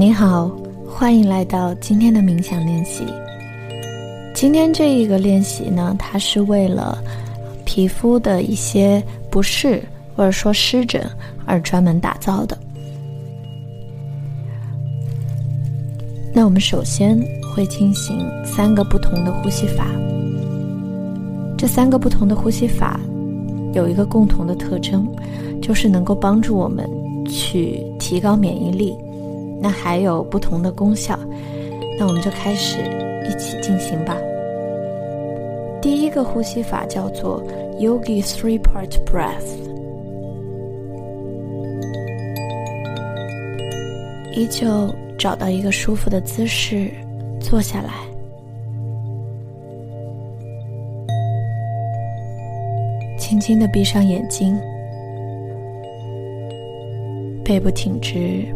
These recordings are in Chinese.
你好，欢迎来到今天的冥想练习。今天这一个练习呢，它是为了皮肤的一些不适或者说湿疹而专门打造的。那我们首先会进行三个不同的呼吸法。这三个不同的呼吸法有一个共同的特征，就是能够帮助我们去提高免疫力。那还有不同的功效，那我们就开始一起进行吧。第一个呼吸法叫做 Yogi Three Part Breath，依旧找到一个舒服的姿势坐下来，轻轻的闭上眼睛，背部挺直。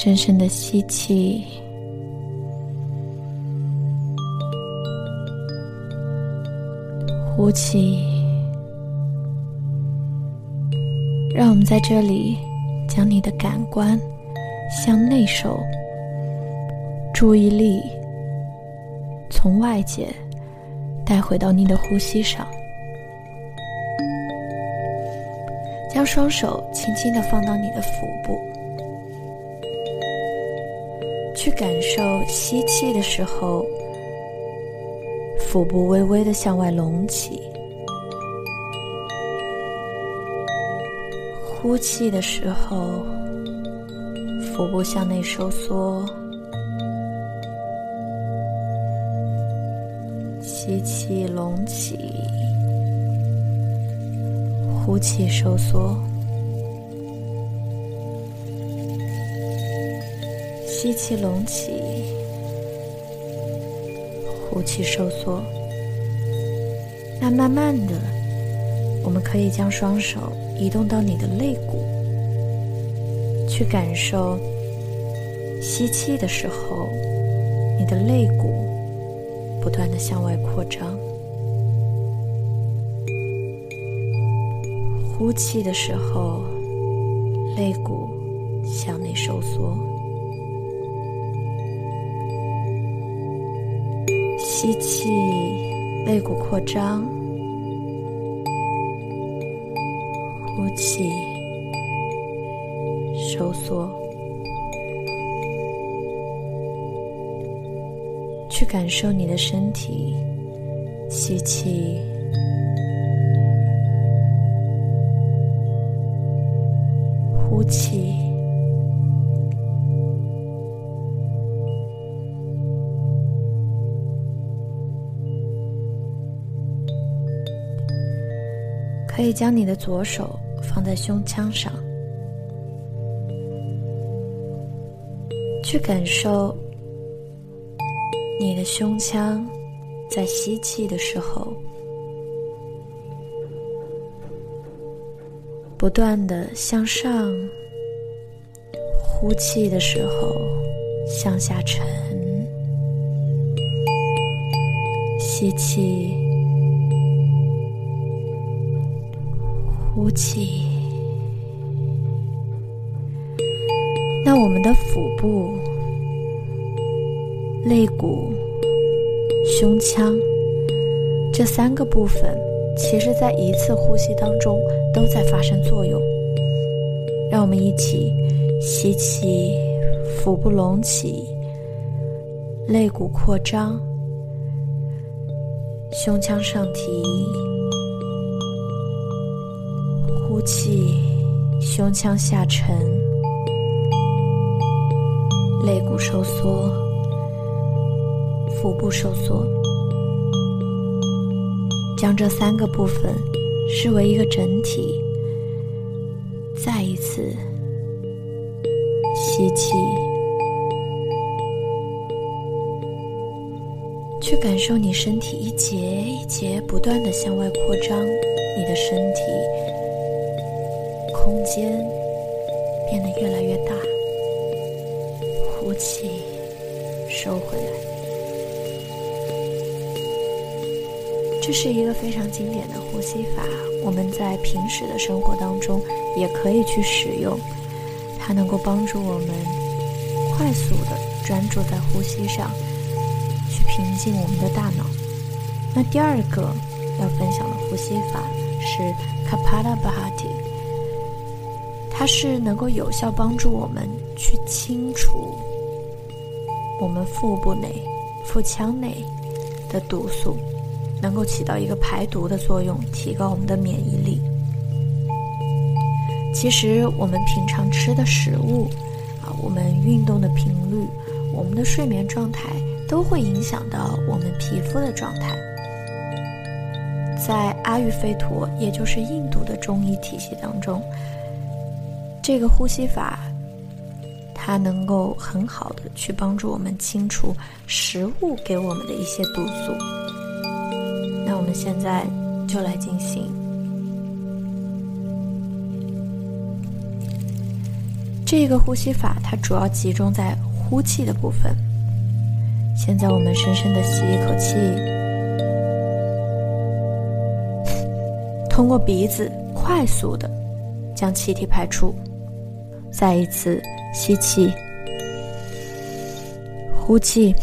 深深的吸气，呼气。让我们在这里将你的感官向内收，注意力从外界带回到你的呼吸上。将双手轻轻的放到你的腹部。去感受吸气的时候，腹部微微的向外隆起；呼气的时候，腹部向内收缩。吸气隆起，呼气收缩。吸气隆起，呼气收缩。那慢慢的，我们可以将双手移动到你的肋骨，去感受吸气的时候，你的肋骨不断的向外扩张；呼气的时候，肋骨向内收缩。吸气，肋骨扩张；呼气，收缩。去感受你的身体，吸气，呼气。可以将你的左手放在胸腔上，去感受你的胸腔在吸气的时候，不断的向上；呼气的时候向下沉，吸气。呼气，那我们的腹部、肋骨、胸腔这三个部分，其实在一次呼吸当中都在发生作用。让我们一起吸气，腹部隆起，肋骨扩张，胸腔上提。气，胸腔下沉，肋骨收缩，腹部收缩，将这三个部分视为一个整体，再一次吸气，去感受你身体一节一节不断的向外扩张，你的身体。间变得越来越大。呼气，收回来。这是一个非常经典的呼吸法，我们在平时的生活当中也可以去使用，它能够帮助我们快速的专注在呼吸上，去平静我们的大脑。那第二个要分享的呼吸法是 Kapalabhati，它是能够有效帮助我们去清除我们腹部内、腹腔内的毒素。能够起到一个排毒的作用，提高我们的免疫力。其实我们平常吃的食物，啊，我们运动的频率，我们的睡眠状态，都会影响到我们皮肤的状态。在阿育吠陀，也就是印度的中医体系当中，这个呼吸法，它能够很好的去帮助我们清除食物给我们的一些毒素。那我们现在就来进行这个呼吸法，它主要集中在呼气的部分。现在我们深深的吸一口气，通过鼻子快速的将气体排出。再一次吸气，呼气。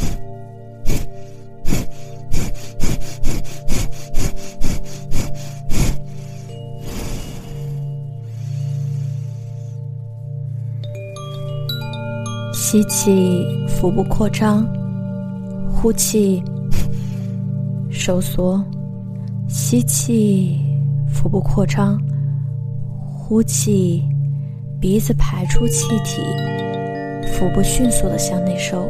吸气，腹部扩张；呼气，收缩。吸气，腹部扩张；呼气，鼻子排出气体，腹部迅速的向内收。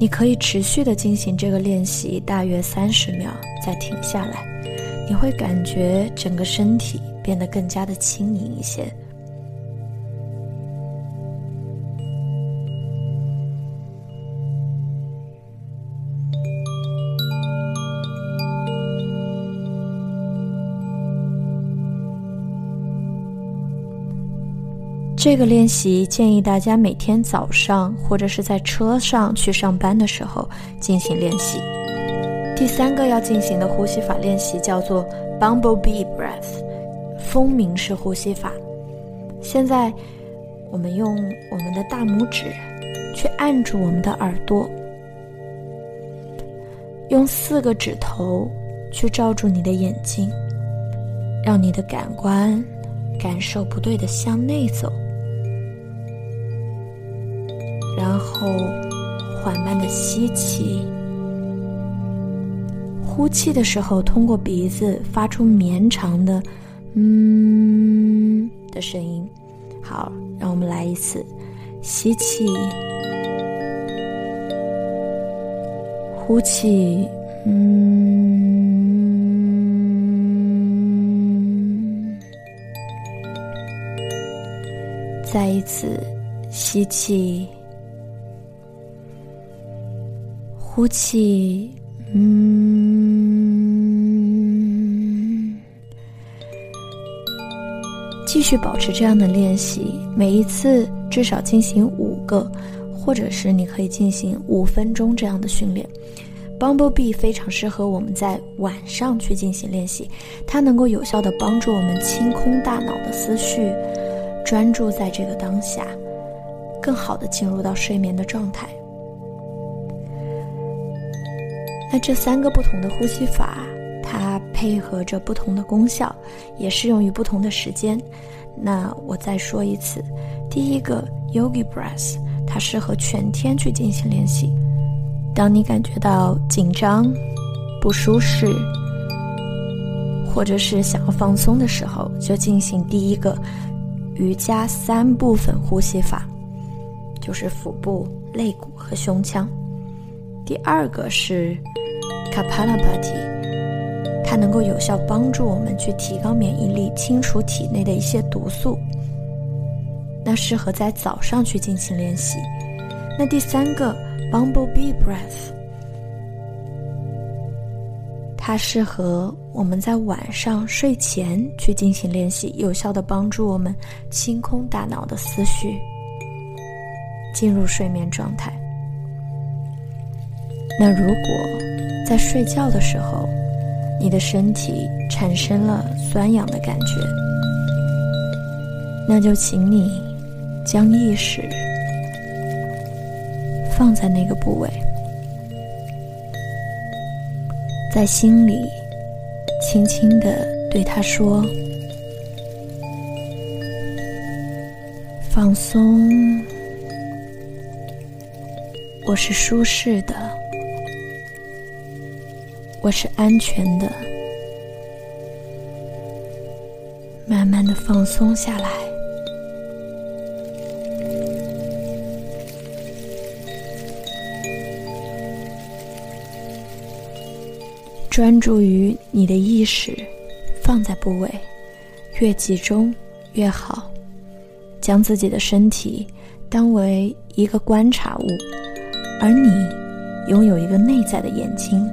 你可以持续的进行这个练习，大约三十秒，再停下来，你会感觉整个身体变得更加的轻盈一些。这个练习建议大家每天早上或者是在车上去上班的时候进行练习。第三个要进行的呼吸法练习叫做 Bumblebee Breath，蜂鸣式呼吸法。现在我们用我们的大拇指去按住我们的耳朵，用四个指头去罩住你的眼睛，让你的感官感受不对的向内走。后缓慢的吸气，呼气的时候通过鼻子发出绵长的“嗯”的声音。好，让我们来一次，吸气，呼气，嗯，再一次吸气。呼气，嗯，继续保持这样的练习，每一次至少进行五个，或者是你可以进行五分钟这样的训练。Bumblebee 非常适合我们在晚上去进行练习，它能够有效的帮助我们清空大脑的思绪，专注在这个当下，更好的进入到睡眠的状态。那这三个不同的呼吸法，它配合着不同的功效，也适用于不同的时间。那我再说一次，第一个 Yogi Breath，它适合全天去进行练习。当你感觉到紧张、不舒适，或者是想要放松的时候，就进行第一个瑜伽三部分呼吸法，就是腹部、肋骨和胸腔。第二个是。Kapalabhati，它能够有效帮助我们去提高免疫力，清除体内的一些毒素。那适合在早上去进行练习。那第三个 Bumblebee Breath，它适合我们在晚上睡前去进行练习，有效的帮助我们清空大脑的思绪，进入睡眠状态。那如果在睡觉的时候，你的身体产生了酸痒的感觉，那就请你将意识放在那个部位，在心里轻轻的对他说：“放松，我是舒适的。”我是安全的，慢慢的放松下来，专注于你的意识放在部位，越集中越好。将自己的身体当为一个观察物，而你拥有一个内在的眼睛。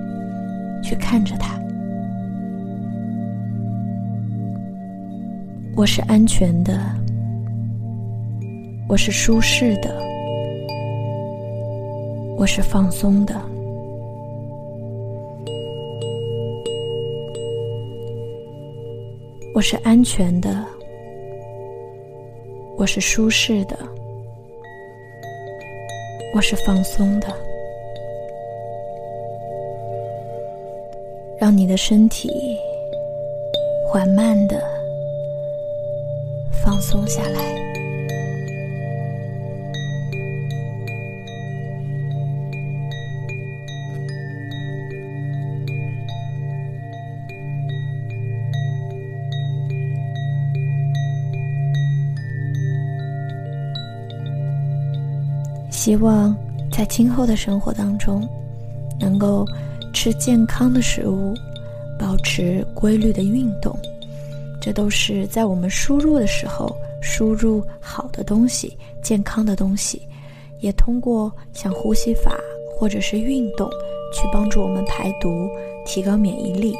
去看着它。我是安全的，我是舒适的，我是放松的，我是安全的，我是舒适的，我是放松的。让你的身体缓慢的放松下来。希望在今后的生活当中，能够。吃健康的食物，保持规律的运动，这都是在我们输入的时候输入好的东西、健康的东西，也通过像呼吸法或者是运动去帮助我们排毒、提高免疫力。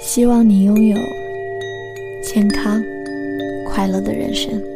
希望你拥有健康、快乐的人生。